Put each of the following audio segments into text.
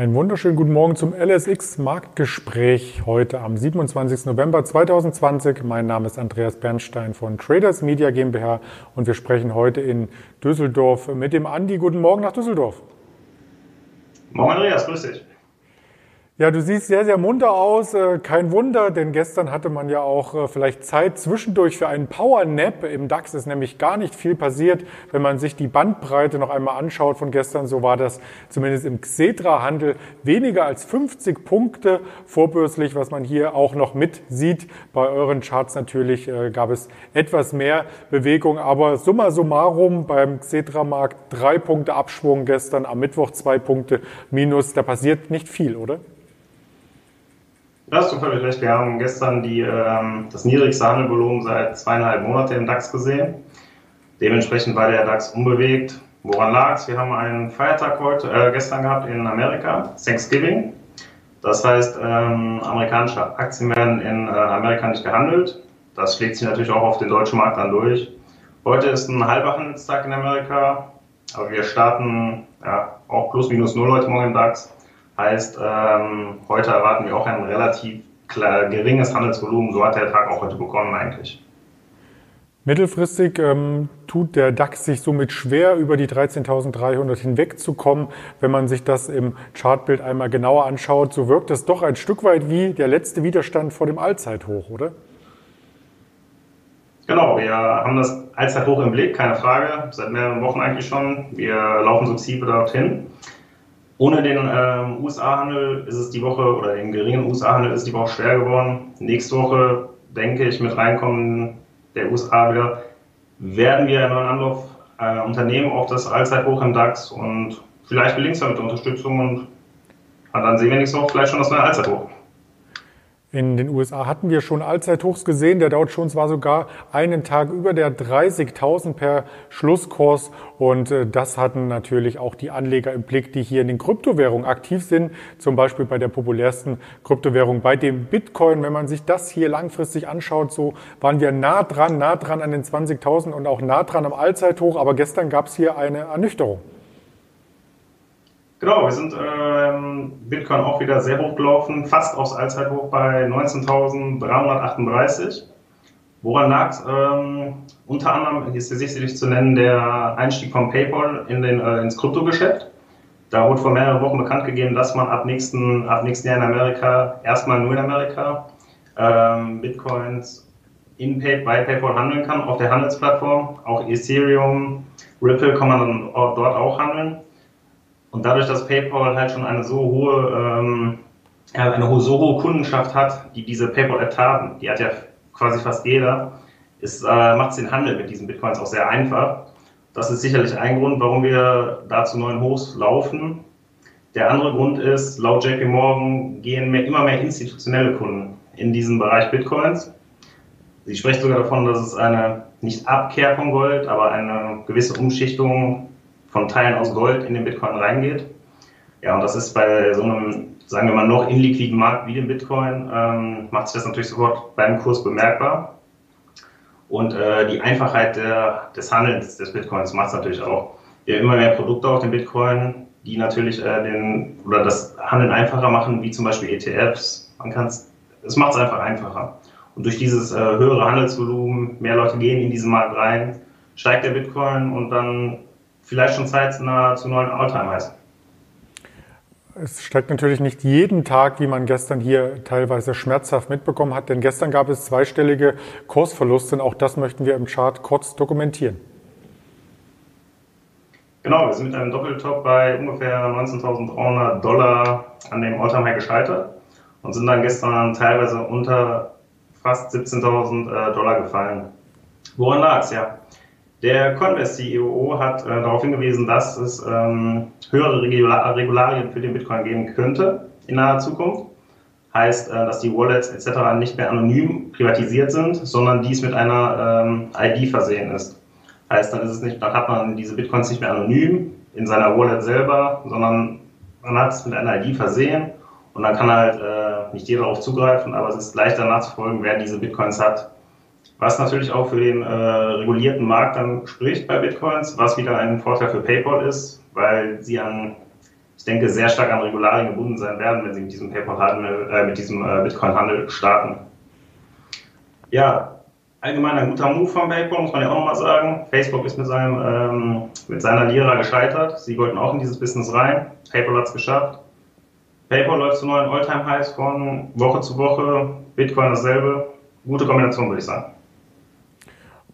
Einen wunderschönen guten Morgen zum LSX Marktgespräch heute am 27. November 2020. Mein Name ist Andreas Bernstein von Traders Media GmbH und wir sprechen heute in Düsseldorf mit dem Andi. Guten Morgen nach Düsseldorf. Morgen Andreas, grüß dich. Ja, du siehst sehr, sehr munter aus. Äh, kein Wunder, denn gestern hatte man ja auch äh, vielleicht Zeit zwischendurch für einen Power Nap. Im DAX ist nämlich gar nicht viel passiert. Wenn man sich die Bandbreite noch einmal anschaut von gestern, so war das zumindest im Xetra-Handel weniger als 50 Punkte vorbörslich, was man hier auch noch mit sieht. Bei euren Charts natürlich äh, gab es etwas mehr Bewegung, aber summa summarum beim Xetra-Markt drei Punkte Abschwung gestern, am Mittwoch zwei Punkte minus. Da passiert nicht viel, oder? Hast du völlig recht. Wir haben gestern die, ähm, das niedrigste Handelvolumen seit zweieinhalb Monaten im DAX gesehen. Dementsprechend war der DAX unbewegt. Woran lag es? Wir haben einen Feiertag heute, äh, gestern gehabt in Amerika, Thanksgiving. Das heißt, ähm, amerikanische Aktien werden in äh, Amerika nicht gehandelt. Das schlägt sich natürlich auch auf den deutschen Markt dann durch. Heute ist ein halber Handelstag in Amerika, aber wir starten ja, auch plus minus null heute Morgen im DAX. Heißt, ähm, heute erwarten wir auch ein relativ klar, geringes Handelsvolumen. So hat der Tag auch heute begonnen eigentlich. Mittelfristig ähm, tut der DAX sich somit schwer, über die 13.300 hinwegzukommen. Wenn man sich das im Chartbild einmal genauer anschaut, so wirkt es doch ein Stück weit wie der letzte Widerstand vor dem Allzeithoch, oder? Genau, wir haben das Allzeithoch im Blick, keine Frage, seit mehreren Wochen eigentlich schon. Wir laufen sukzessive dorthin. Ohne den ähm, USA-Handel ist es die Woche, oder den geringen USA-Handel ist die Woche schwer geworden. Nächste Woche, denke ich, mit Reinkommen der USA wieder, werden wir einen neuen Anlauf äh, unternehmen auf das Allzeithoch im DAX und vielleicht gelingt es ja mit Unterstützung und dann sehen wir nächste Woche vielleicht schon das neue Allzeithoch. In den USA hatten wir schon Allzeithochs gesehen. Der Dow Jones war sogar einen Tag über der 30.000 per Schlusskurs. Und äh, das hatten natürlich auch die Anleger im Blick, die hier in den Kryptowährungen aktiv sind. Zum Beispiel bei der populärsten Kryptowährung, bei dem Bitcoin. Wenn man sich das hier langfristig anschaut, so waren wir nah dran, nah dran an den 20.000 und auch nah dran am Allzeithoch. Aber gestern gab es hier eine Ernüchterung. Genau, wir sind ähm, Bitcoin auch wieder sehr hoch gelaufen, fast aufs Allzeithoch bei 19.338. Woran lag? Ähm, unter anderem ist hier sicherlich zu nennen der Einstieg von PayPal in den, äh, ins Kryptogeschäft. Da wurde vor mehreren Wochen bekannt gegeben, dass man ab nächsten, ab nächsten Jahr in Amerika, erstmal nur in Amerika, ähm, Bitcoins in Pay, bei PayPal handeln kann, auf der Handelsplattform. Auch Ethereum, Ripple kann man dort auch handeln. Und dadurch, dass PayPal halt schon eine so hohe, ähm, eine so hohe Kundenschaft hat, die diese PayPal-App haben, die hat ja quasi fast jeder, äh, macht es den Handel mit diesen Bitcoins auch sehr einfach. Das ist sicherlich ein Grund, warum wir da zu neuen Hochs laufen. Der andere Grund ist, laut JP Morgan gehen mehr, immer mehr institutionelle Kunden in diesen Bereich Bitcoins. Sie sprechen sogar davon, dass es eine nicht Abkehr von Gold, aber eine gewisse Umschichtung von Teilen aus Gold in den Bitcoin reingeht. Ja, und das ist bei so einem, sagen wir mal, noch inliquiden Markt wie dem Bitcoin, ähm, macht sich das natürlich sofort beim Kurs bemerkbar. Und äh, die Einfachheit der, des Handelns des Bitcoins macht es natürlich auch. Wir haben immer mehr Produkte auf dem Bitcoin, die natürlich äh, den oder das Handeln einfacher machen, wie zum Beispiel ETFs. Man kann es, es macht es einfach einfacher. Und durch dieses äh, höhere Handelsvolumen, mehr Leute gehen in diesen Markt rein, steigt der Bitcoin und dann vielleicht schon Zeit zu, einer, zu neuen Alltime-Highs. Es steigt natürlich nicht jeden Tag, wie man gestern hier teilweise schmerzhaft mitbekommen hat, denn gestern gab es zweistellige Kursverluste und auch das möchten wir im Chart kurz dokumentieren. Genau, wir sind mit einem Doppeltop bei ungefähr 19.300 Dollar an dem Alltime gescheitert und sind dann gestern teilweise unter fast 17.000 äh, Dollar gefallen. Woran lag es? Ja, der Convest CEO hat äh, darauf hingewiesen, dass es ähm, höhere Regularien für den Bitcoin geben könnte in naher Zukunft. Heißt, äh, dass die Wallets etc. nicht mehr anonym privatisiert sind, sondern dies mit einer ähm, ID versehen ist. Heißt, dann ist es nicht, dann hat man diese Bitcoins nicht mehr anonym in seiner Wallet selber, sondern man hat es mit einer ID versehen und dann kann halt äh, nicht jeder darauf zugreifen, aber es ist leichter nachzufolgen, wer diese Bitcoins hat was natürlich auch für den äh, regulierten Markt dann spricht bei Bitcoins, was wieder ein Vorteil für PayPal ist, weil sie an ich denke, sehr stark an Regularien gebunden sein werden, wenn sie mit diesem PayPal-Handel, äh, mit diesem äh, Bitcoin-Handel starten. Ja, allgemein ein guter Move von PayPal, muss man ja auch nochmal sagen. Facebook ist mit, seinem, ähm, mit seiner Lira gescheitert. Sie wollten auch in dieses Business rein. PayPal hat es geschafft. PayPal läuft zu neuen All-Time-Highs von Woche zu Woche. Bitcoin dasselbe. Gute Kombination, würde ich sagen.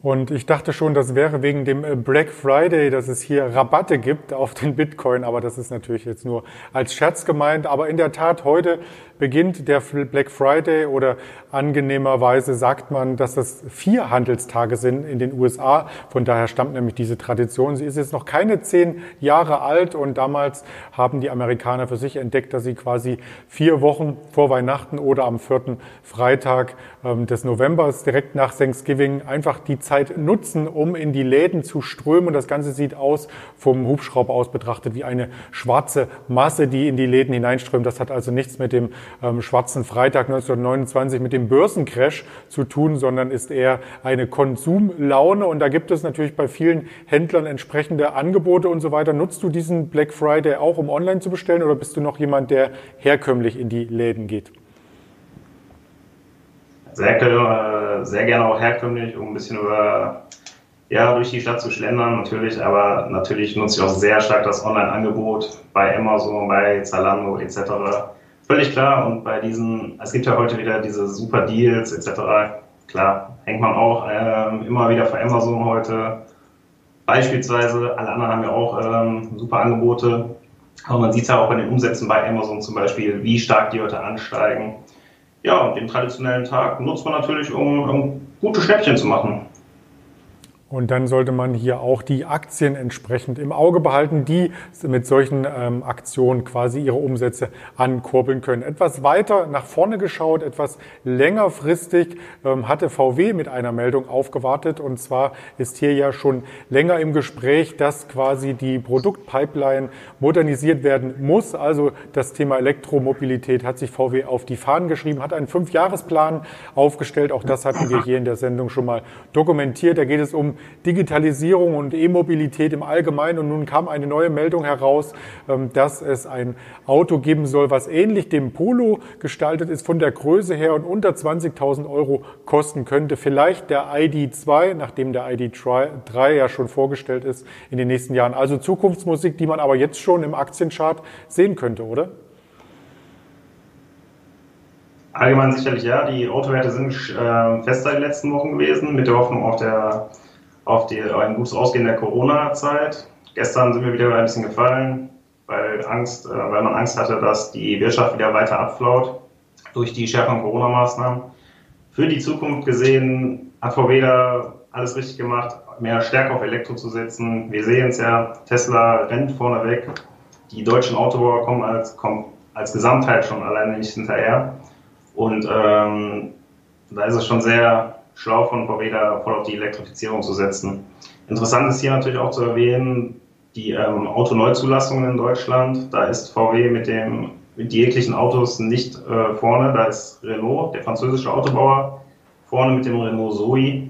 Und ich dachte schon, das wäre wegen dem äh, Black Friday, dass es hier Rabatte gibt auf den Bitcoin, aber das ist natürlich jetzt nur als Scherz gemeint. Aber in der Tat, heute beginnt der Black Friday oder angenehmerweise sagt man, dass das vier Handelstage sind in den USA. Von daher stammt nämlich diese Tradition. Sie ist jetzt noch keine zehn Jahre alt und damals haben die Amerikaner für sich entdeckt, dass sie quasi vier Wochen vor Weihnachten oder am vierten Freitag ähm, des Novembers direkt nach Thanksgiving einfach die Zeit nutzen, um in die Läden zu strömen. Und das Ganze sieht aus, vom Hubschrauber aus betrachtet, wie eine schwarze Masse, die in die Läden hineinströmt. Das hat also nichts mit dem ähm, schwarzen Freitag 1929, mit dem Börsencrash zu tun, sondern ist eher eine Konsumlaune. Und da gibt es natürlich bei vielen Händlern entsprechende Angebote und so weiter. Nutzt du diesen Black Friday auch, um online zu bestellen oder bist du noch jemand, der herkömmlich in die Läden geht? sehr, äh, sehr gerne auch herkömmlich, um ein bisschen über, ja, durch die Stadt zu schlendern, natürlich, aber natürlich nutze ich auch sehr stark das Online-Angebot bei Amazon, bei Zalando etc. Völlig klar und bei diesen, es gibt ja heute wieder diese super Deals etc. Klar, hängt man auch ähm, immer wieder für Amazon heute. Beispielsweise, alle anderen haben ja auch ähm, super Angebote. Aber man sieht ja auch bei den Umsätzen bei Amazon zum Beispiel, wie stark die heute ansteigen. Ja, und den traditionellen Tag nutzt man natürlich, um, um gute Schnäppchen zu machen. Und dann sollte man hier auch die Aktien entsprechend im Auge behalten, die mit solchen ähm, Aktionen quasi ihre Umsätze ankurbeln können. Etwas weiter nach vorne geschaut, etwas längerfristig ähm, hatte VW mit einer Meldung aufgewartet. Und zwar ist hier ja schon länger im Gespräch, dass quasi die Produktpipeline modernisiert werden muss. Also das Thema Elektromobilität hat sich VW auf die Fahnen geschrieben, hat einen Fünfjahresplan aufgestellt. Auch das hatten wir hier in der Sendung schon mal dokumentiert. Da geht es um Digitalisierung und E-Mobilität im Allgemeinen. Und nun kam eine neue Meldung heraus, ähm, dass es ein Auto geben soll, was ähnlich dem Polo gestaltet ist, von der Größe her und unter 20.000 Euro kosten könnte. Vielleicht der ID2, nachdem der ID3 ja schon vorgestellt ist in den nächsten Jahren. Also Zukunftsmusik, die man aber jetzt schon im Aktienchart sehen könnte, oder? Allgemein sicherlich ja. Die Autowerte sind äh, fester in den letzten Wochen gewesen, mit der Hoffnung auf der auf die, ein gutes Ausgehen der Corona-Zeit. Gestern sind wir wieder ein bisschen gefallen, weil, Angst, äh, weil man Angst hatte, dass die Wirtschaft wieder weiter abflaut durch die schärferen Corona-Maßnahmen. Für die Zukunft gesehen hat VW da alles richtig gemacht, mehr stärker auf Elektro zu setzen. Wir sehen es ja, Tesla rennt vorneweg. Die deutschen Autobauer kommen als, kommen als Gesamtheit schon alleine nicht hinterher. Und ähm, da ist es schon sehr schlau von VW da voll auf die Elektrifizierung zu setzen. Interessant ist hier natürlich auch zu erwähnen, die ähm, Autoneuzulassungen in Deutschland. Da ist VW mit dem mit jeglichen Autos nicht äh, vorne. Da ist Renault, der französische Autobauer, vorne mit dem Renault Zoe.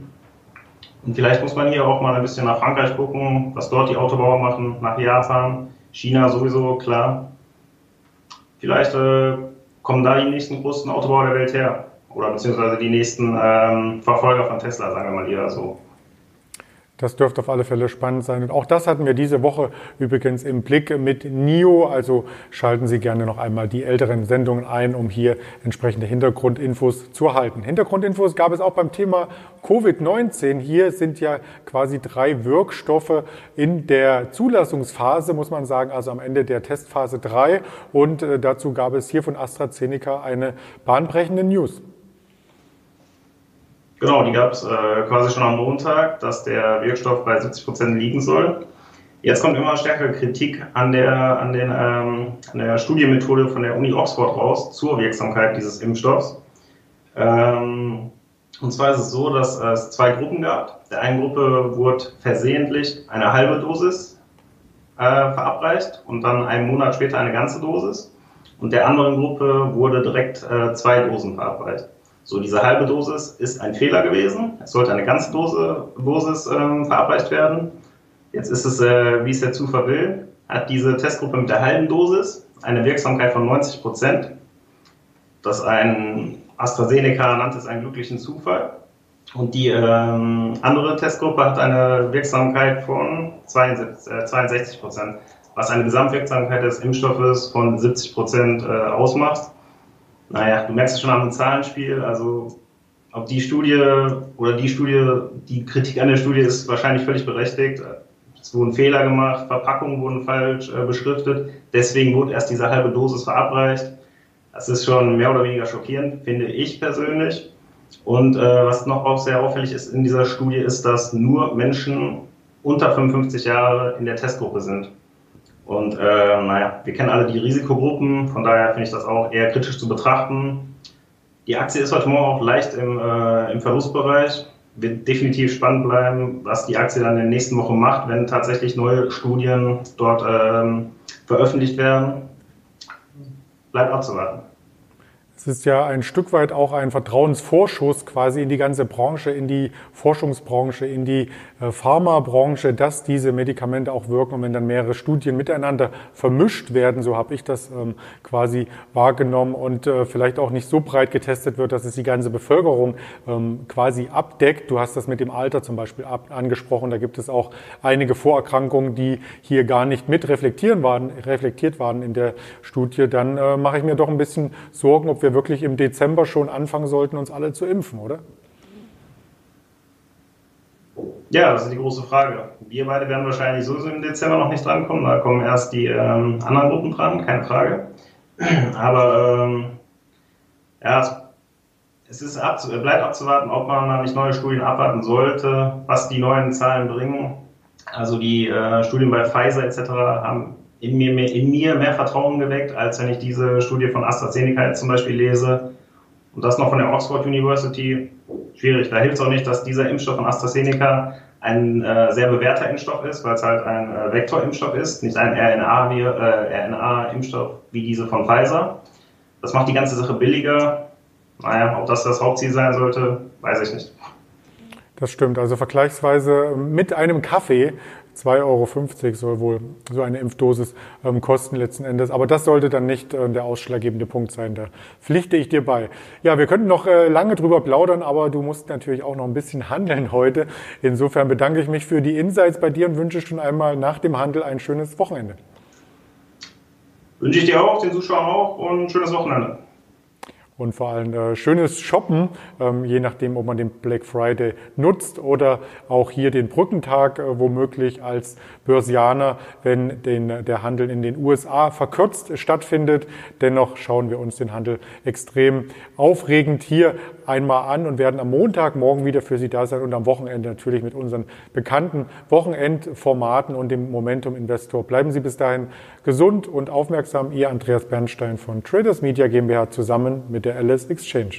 Und vielleicht muss man hier auch mal ein bisschen nach Frankreich gucken, was dort die Autobauer machen, nach Japan, China sowieso, klar. Vielleicht äh, kommen da die nächsten großen Autobauer der Welt her oder beziehungsweise die nächsten ähm, Verfolger von Tesla, sagen wir mal eher so. Das dürfte auf alle Fälle spannend sein. Und auch das hatten wir diese Woche übrigens im Blick mit NIO. Also schalten Sie gerne noch einmal die älteren Sendungen ein, um hier entsprechende Hintergrundinfos zu erhalten. Hintergrundinfos gab es auch beim Thema Covid-19. Hier sind ja quasi drei Wirkstoffe in der Zulassungsphase, muss man sagen, also am Ende der Testphase 3. Und äh, dazu gab es hier von AstraZeneca eine bahnbrechende News. Genau, die gab es äh, quasi schon am Montag, dass der Wirkstoff bei 70 Prozent liegen soll. Jetzt kommt immer stärkere Kritik an der, an, den, ähm, an der Studienmethode von der Uni Oxford raus zur Wirksamkeit dieses Impfstoffs. Ähm, und zwar ist es so, dass es zwei Gruppen gab. Der einen Gruppe wurde versehentlich eine halbe Dosis äh, verabreicht und dann einen Monat später eine ganze Dosis. Und der anderen Gruppe wurde direkt äh, zwei Dosen verabreicht. So, diese halbe Dosis ist ein Fehler gewesen. Es sollte eine ganze Dose, Dosis ähm, verabreicht werden. Jetzt ist es, äh, wie es der Zufall will. hat diese Testgruppe mit der halben Dosis eine Wirksamkeit von 90 Prozent. Das ein AstraZeneca nannte es einen glücklichen Zufall. Und die ähm, andere Testgruppe hat eine Wirksamkeit von 62 Prozent, was eine Gesamtwirksamkeit des Impfstoffes von 70 Prozent äh, ausmacht. Naja, du merkst es schon am Zahlenspiel, also ob die Studie oder die Studie, die Kritik an der Studie ist wahrscheinlich völlig berechtigt. Es wurden Fehler gemacht, Verpackungen wurden falsch äh, beschriftet, deswegen wurde erst diese halbe Dosis verabreicht. Das ist schon mehr oder weniger schockierend, finde ich persönlich. Und äh, was noch auch sehr auffällig ist in dieser Studie, ist, dass nur Menschen unter 55 Jahre in der Testgruppe sind. Und äh, naja, wir kennen alle die Risikogruppen, von daher finde ich das auch eher kritisch zu betrachten. Die Aktie ist heute Morgen auch leicht im, äh, im Verlustbereich. Wird definitiv spannend bleiben, was die Aktie dann in der nächsten Woche macht, wenn tatsächlich neue Studien dort ähm, veröffentlicht werden. Bleibt abzuwarten. Es ist ja ein Stück weit auch ein Vertrauensvorschuss quasi in die ganze Branche, in die Forschungsbranche, in die äh, Pharmabranche, dass diese Medikamente auch wirken. Und wenn dann mehrere Studien miteinander vermischt werden, so habe ich das ähm, quasi wahrgenommen und äh, vielleicht auch nicht so breit getestet wird, dass es die ganze Bevölkerung ähm, quasi abdeckt. Du hast das mit dem Alter zum Beispiel angesprochen. Da gibt es auch einige Vorerkrankungen, die hier gar nicht mit reflektieren waren, reflektiert waren in der Studie. Dann äh, mache ich mir doch ein bisschen Sorgen, ob wir wir wirklich im Dezember schon anfangen sollten, uns alle zu impfen, oder? Ja, das ist die große Frage. Wir beide werden wahrscheinlich sowieso im Dezember noch nicht drankommen. Da kommen erst die ähm, anderen Gruppen dran, keine Frage. Aber ähm, ja, es ist abzu bleibt abzuwarten, ob man da nicht neue Studien abwarten sollte, was die neuen Zahlen bringen. Also die äh, Studien bei Pfizer etc. haben in mir, mehr, in mir mehr Vertrauen geweckt, als wenn ich diese Studie von AstraZeneca jetzt zum Beispiel lese. Und das noch von der Oxford University. Schwierig. Da hilft es auch nicht, dass dieser Impfstoff von AstraZeneca ein äh, sehr bewährter Impfstoff ist, weil es halt ein äh, Vektorimpfstoff ist, nicht ein RNA-Impfstoff äh, RNA wie diese von Pfizer. Das macht die ganze Sache billiger. Naja, ob das das Hauptziel sein sollte, weiß ich nicht. Das stimmt. Also vergleichsweise mit einem Kaffee 2,50 Euro soll wohl so eine Impfdosis ähm, kosten letzten Endes. Aber das sollte dann nicht äh, der ausschlaggebende Punkt sein. Da pflichte ich dir bei. Ja, wir könnten noch äh, lange drüber plaudern, aber du musst natürlich auch noch ein bisschen handeln heute. Insofern bedanke ich mich für die Insights bei dir und wünsche schon einmal nach dem Handel ein schönes Wochenende. Wünsche ich dir auch, den Zuschauern auch und ein schönes Wochenende und vor allem äh, schönes Shoppen, ähm, je nachdem, ob man den Black Friday nutzt oder auch hier den Brückentag äh, womöglich als Börsianer, wenn den, der Handel in den USA verkürzt stattfindet. Dennoch schauen wir uns den Handel extrem aufregend hier einmal an und werden am Montagmorgen wieder für Sie da sein und am Wochenende natürlich mit unseren bekannten Wochenendformaten und dem Momentum Investor. Bleiben Sie bis dahin gesund und aufmerksam. Ihr Andreas Bernstein von Traders Media GmbH zusammen mit der LS Exchange.